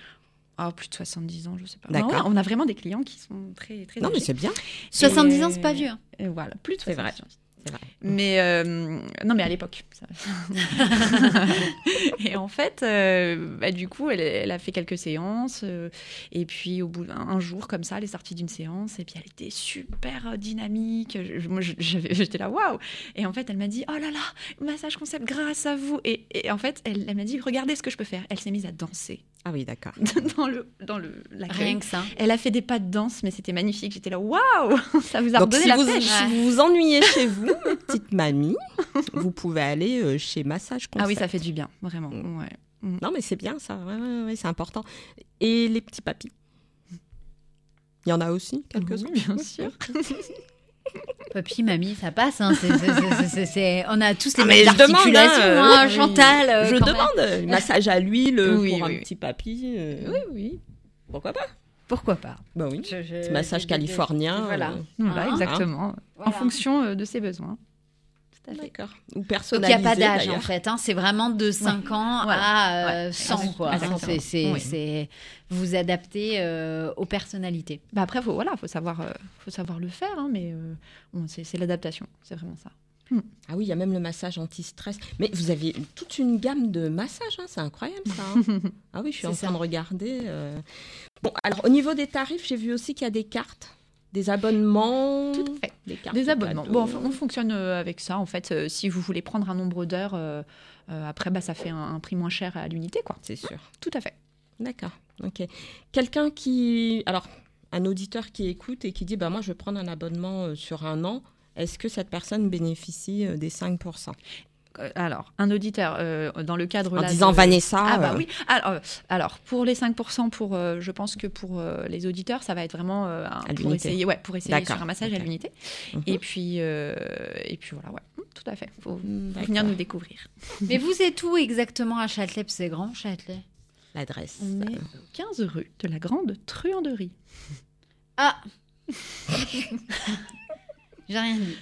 Ah, plus de 70 ans, je sais pas. D'accord. Non, on a vraiment des clients qui sont très, très Non, mais âgés. c'est bien. 70 Et- ans, c'est pas vieux. hein. Et voilà, plus de C'est 70 vrai. ans. Vrai. Mais euh, non, mais à l'époque. et en fait, euh, bah, du coup, elle, elle a fait quelques séances. euh, et puis, au bout d'un un jour, comme ça, elle est sortie d'une séance. Et puis, elle était super dynamique. Je- moi, j'étais là, waouh Et en fait, elle m'a dit, oh là là, massage concept grâce à vous. Et, et en fait, elle, elle m'a dit, regardez ce que je peux faire. Elle s'est mise à danser Ah oui, d'accord. dans le dans le. Rien que ça. Elle a fait des pas de danse, mais c'était magnifique. J'étais là, waouh Ça vous a Donc redonné si la vous, pêche. si vous vous ennuyez chez vous, petite mamie, vous pouvez aller euh, chez Massage Concept. Ah oui, ça fait du bien, vraiment. Mm. Ouais. Non, mais c'est bien ça, ouais, ouais, ouais, c'est important. Et les petits papis? Il y en a aussi, quelques-uns? Oui, bien sûr. Papy, mamie, ça passe. Hein. c'est- c'est- c'est- c'est- c'est- On a tous les Ah, mais mêmes je demande, hein, articulations, hein, oui. Chantal. euh, Je demande, massage à l'huile euh, Oui, pour oui, un oui. petit papy. euh, Oui, oui. Pourquoi pas? Pourquoi pas? Bah oui. Je- je- Petit massage californien. Voilà. euh, Voilà, Hein exactement. Voilà. En fonction euh, de ses besoins. Tout à fait. D'accord. Ou Donc il personnalisé n'y a pas d'âge en fait, hein. c'est vraiment de 5 ans Voilà. à euh, Ouais. 100 quoi. C'est- Oui. vous adaptez euh, aux personnalités. Bah après, faut, voilà, faut savoir, euh, faut savoir le faire, hein, mais euh, bon, c'est l'adaptation, c'est vraiment ça. Ah oui, il y a même le massage anti-stress. Mais vous avez toute une gamme de massages, hein, c'est incroyable ça. hein. ah oui, je suis en train ça. de regarder. euh. Bon, alors au niveau des tarifs, j'ai vu aussi qu'il y a des cartes, des abonnements. Tout à fait. Des, cartes Des abonnements. Bon, on fonctionne euh, avec ça. En fait, euh, si vous voulez prendre un nombre d'heures, euh, après, bah, ça fait un, un prix moins cher à l'unité, quoi. C'est sûr. Tout à fait. D'accord. Ok. Quelqu'un qui, alors, un auditeur qui écoute et qui dit, bah moi, je vais prendre un abonnement sur un an. Est-ce que cette personne bénéficie des 5% Euh, alors, un auditeur, euh, dans le cadre En là, disant de- Vanessa. Ah bah euh, oui. Alors, euh, alors, pour les 5%, pour, euh, je pense que pour euh, les auditeurs, ça va être vraiment euh, un- pour essayer, ouais, pour essayer sur un massage à l'unité. Mhm. Et puis, euh, et puis voilà, ouais, Hum, tout à fait. Faut, faut venir nous découvrir. Mais vous êtes où exactement à Châtelet? Parce que C'est grand Châtelet. L'adresse. On est 15 rue de la Grande Truanderie. Ah J'ai rien dit.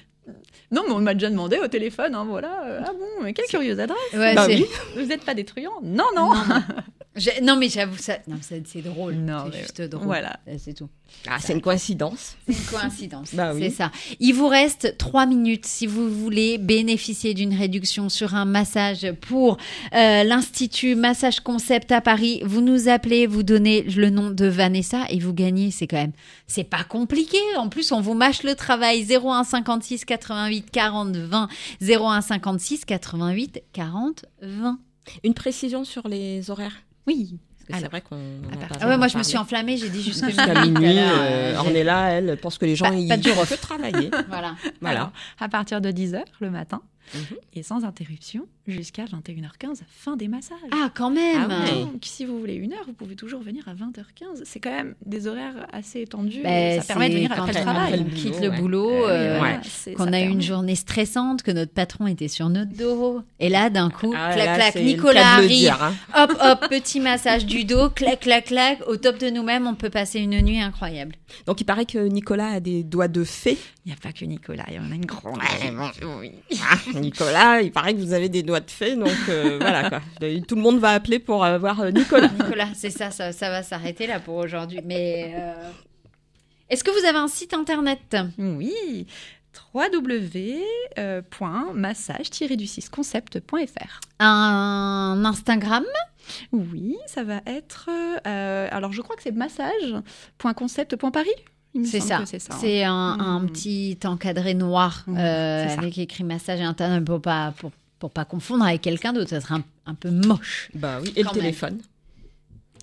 Non, mais on m'a déjà demandé au téléphone, hein, voilà. euh, ah bon, mais quelle curieuse adresse. Ouais, Bah oui. Vous n'êtes pas Non, non. Non, non. Non, mais j'avoue, ça... non, c'est c'est drôle. Non, c'est mais- juste drôle. voilà. Euh, C'est tout. Ah, c'est une coïncidence. C'est une coïncidence. Bah oui. C'est ça. Il vous reste trois minutes si vous voulez bénéficier d'une réduction sur un massage pour euh, l'Institut Massage Concept à Paris. Vous nous appelez, vous donnez le nom de Vanessa et vous gagnez. C'est quand même, c'est pas compliqué. En plus, on vous mâche le travail. 01 56 88 40 20. 01 56 88 40 20. Une précision sur les horaires? Oui. Parce que c'est vrai qu'on Ah ouais, moi je me suis enflammée. J'ai dit jusqu'à Jusqu'à minuit. euh, euh, Ornella, elle pense que les gens, Pas- ils pas que travailler. Voilà. voilà. Alors, à partir de 10h le matin Mhm. et sans interruption jusqu'à 21h15, fin des massages. Ah, quand même. Ah ouais. Donc, si vous voulez une heure, vous pouvez toujours venir à 20h15. C'est quand même des horaires assez étendus. Ben, ça permet de venir quand après le on- travail. on boulot, quitte le boulot, oui, euh, voilà, ouais. c'est- qu'on a eu une journée stressante, que notre patron était sur notre dos. Et là, d'un coup, Ah, clac, là, clac, le Nicolas le arrive. dire, hein. Hop, hop, petit massage du dos, clac, clac, clac. Au top de nous-mêmes, on peut passer une nuit incroyable. Donc il paraît que Nicolas a des doigts de fée. Il n'y a pas que Nicolas, il y en a une grande. Oui. Ah, Nicolas, il paraît que vous avez des doigts de fée, donc euh, voilà quoi. Tout le monde va appeler pour avoir euh, Nicolas. Nicolas, c'est ça, ça, ça va s'arrêter là pour aujourd'hui. Mais euh, est-ce que vous avez un site internet? Oui. www.massage-du6concept.fr Un Instagram? Oui, ça va être. euh, alors, je crois que c'est massage.concept.paris. C'est ça. que C'est ça. C'est un, un Mm. petit encadré noir euh, avec écrit massage et internet pour pas pour, pour pas confondre avec quelqu'un d'autre. Ça serait un, un peu moche. Bah oui, et Quand le téléphone.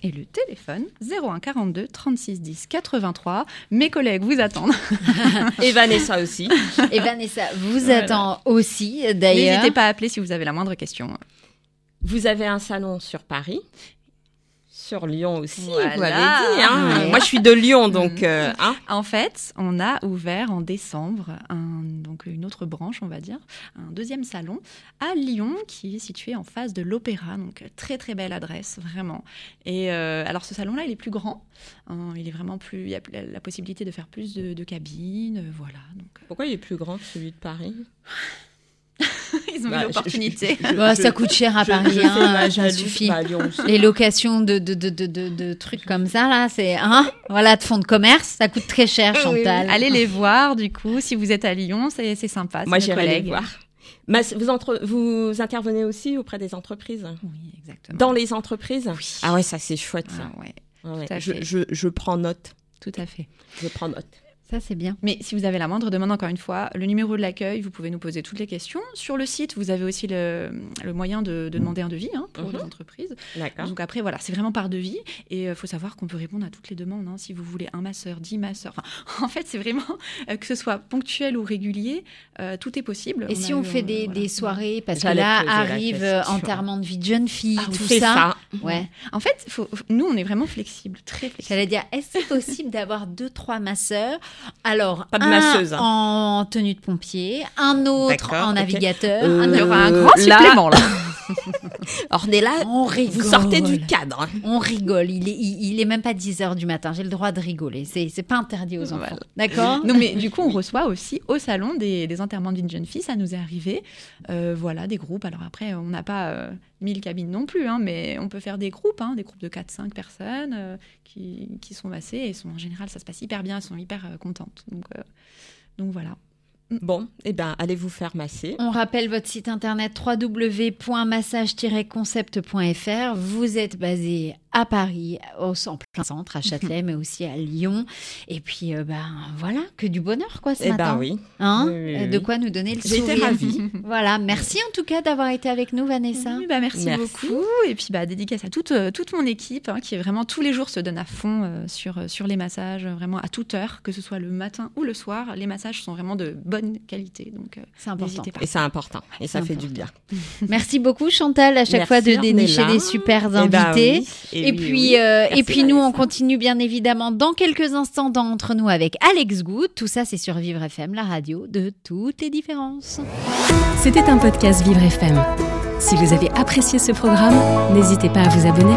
Et le téléphone 01 42 36 10 83. Mes collègues vous attendent. Et Vanessa aussi. Et Vanessa vous Voilà. attend aussi d'ailleurs. N'hésitez pas à appeler si vous avez la moindre question. Vous avez un salon sur Paris. Sur Lyon aussi, Voilà. vous dit. Hein Ouais. Moi, je suis de Lyon, donc. euh, hein En fait, on a ouvert en décembre un, donc une autre branche, on va dire, un deuxième salon à Lyon qui est situé en face de l'Opéra. Donc très très belle adresse, vraiment. Et euh, alors ce salon-là, il est plus grand. hein, il est vraiment plus. Il y a la, la possibilité de faire plus de, de cabines, euh, voilà. Donc Pourquoi il est plus grand que celui de Paris? ils ont Bah, eu l'opportunité. Bah, je- ça coûte cher à Paris, je hein, ça suffit. Bah. Les locations de, de, de, de, de, de trucs comme ça, là, c'est. Hein voilà, de fonds de commerce, ça coûte très cher, Chantal. Allez les voir, du coup, si vous êtes à Lyon, c'est sympa. Moi, j'irai les collègues. voir. Mas- vous, entre- vous intervenez aussi auprès des entreprises? Oui, exactement. Dans les entreprises? Oui. Ah ouais, ça c'est chouette. Ça. Ah ouais, Ouais, ouais. tout à Je, fait. je, je prends note. tout à fait. Je prends note. Ça, c'est bien. Mais si vous avez la moindre demande, encore une fois, le numéro de l'accueil, vous pouvez nous poser toutes les questions. Sur le site, vous avez aussi le, le moyen de, de demander un devis hein, pour Mhm. les entreprises. D'accord. Donc après, voilà, c'est vraiment par devis. Et il faut savoir qu'on peut répondre à toutes les demandes. hein. Si vous voulez un masseur, dix masseurs. Enfin, en fait, c'est vraiment, euh, que ce soit ponctuel ou régulier, euh, tout est possible. Et a si on eu, fait euh, des, voilà. des soirées, parce que là arrive euh, question. enterrement de vie de jeune fille, Ah, tout c'est ça. ça. Ouais. En fait, faut- nous, on est vraiment flexible, très flexible. J'allais dire, est-ce possible d'avoir deux, trois masseurs Alors, Pas de un masseuse, hein. en tenue de pompier, un autre en navigateur, Euh, un Il y autre- aura un grand là- supplément là. Ornella, On rigole. vous sortez du cadre. On rigole. Il est, il, il est même pas 10 heures du matin. J'ai le droit de rigoler. C'est, c'est pas interdit aux enfants. Voilà. D'accord Non, mais du coup, on reçoit aussi au salon des, des enterrements d'une jeune fille. Ça nous est arrivé. Euh, voilà, des groupes. Alors après, on n'a pas euh, 1000 cabines non plus, hein, mais on peut faire des groupes, hein, des groupes de 4-5 personnes euh, qui, qui sont massées. Et sont, en général, ça se passe hyper bien. Elles sont hyper euh, contentes. Donc, donc voilà. Bon, eh ben, allez vous faire masser. On rappelle votre site internet www.massage-concept.fr. Vous êtes basé à Paris, au en plein centre, à Châtelet, mais aussi à Lyon. Et puis, euh, ben voilà, que du bonheur, quoi, ce Eh matin. ben oui. Hein Oui, oui, Euh, De quoi nous donner le sourire. ravie. Voilà, merci en tout cas d'avoir été avec nous, Vanessa. Oui, bah, merci, Merci. beaucoup. Et puis, bah, dédicace à toute, euh, toute mon équipe hein, qui est vraiment tous les jours se donne à fond euh, sur, sur les massages, vraiment à toute heure, que ce soit le matin ou le soir. Les massages sont vraiment de bonne qualité. Donc, euh, C'est important. n'hésitez pas. Et c'est important. Et ça fait du bien. Merci beaucoup, Chantal, à chaque Merci, fois de dénicher des super Eh ben invités. oui. Et, oui, puis, oui. euh, et puis nous, on continue bien évidemment dans quelques instants dans Entre nous avec Alex Good. Tout ça, c'est sur Vivre FM, la radio de toutes les différences. C'était un podcast Vivre FM. Si vous avez apprécié ce programme, n'hésitez pas à vous abonner.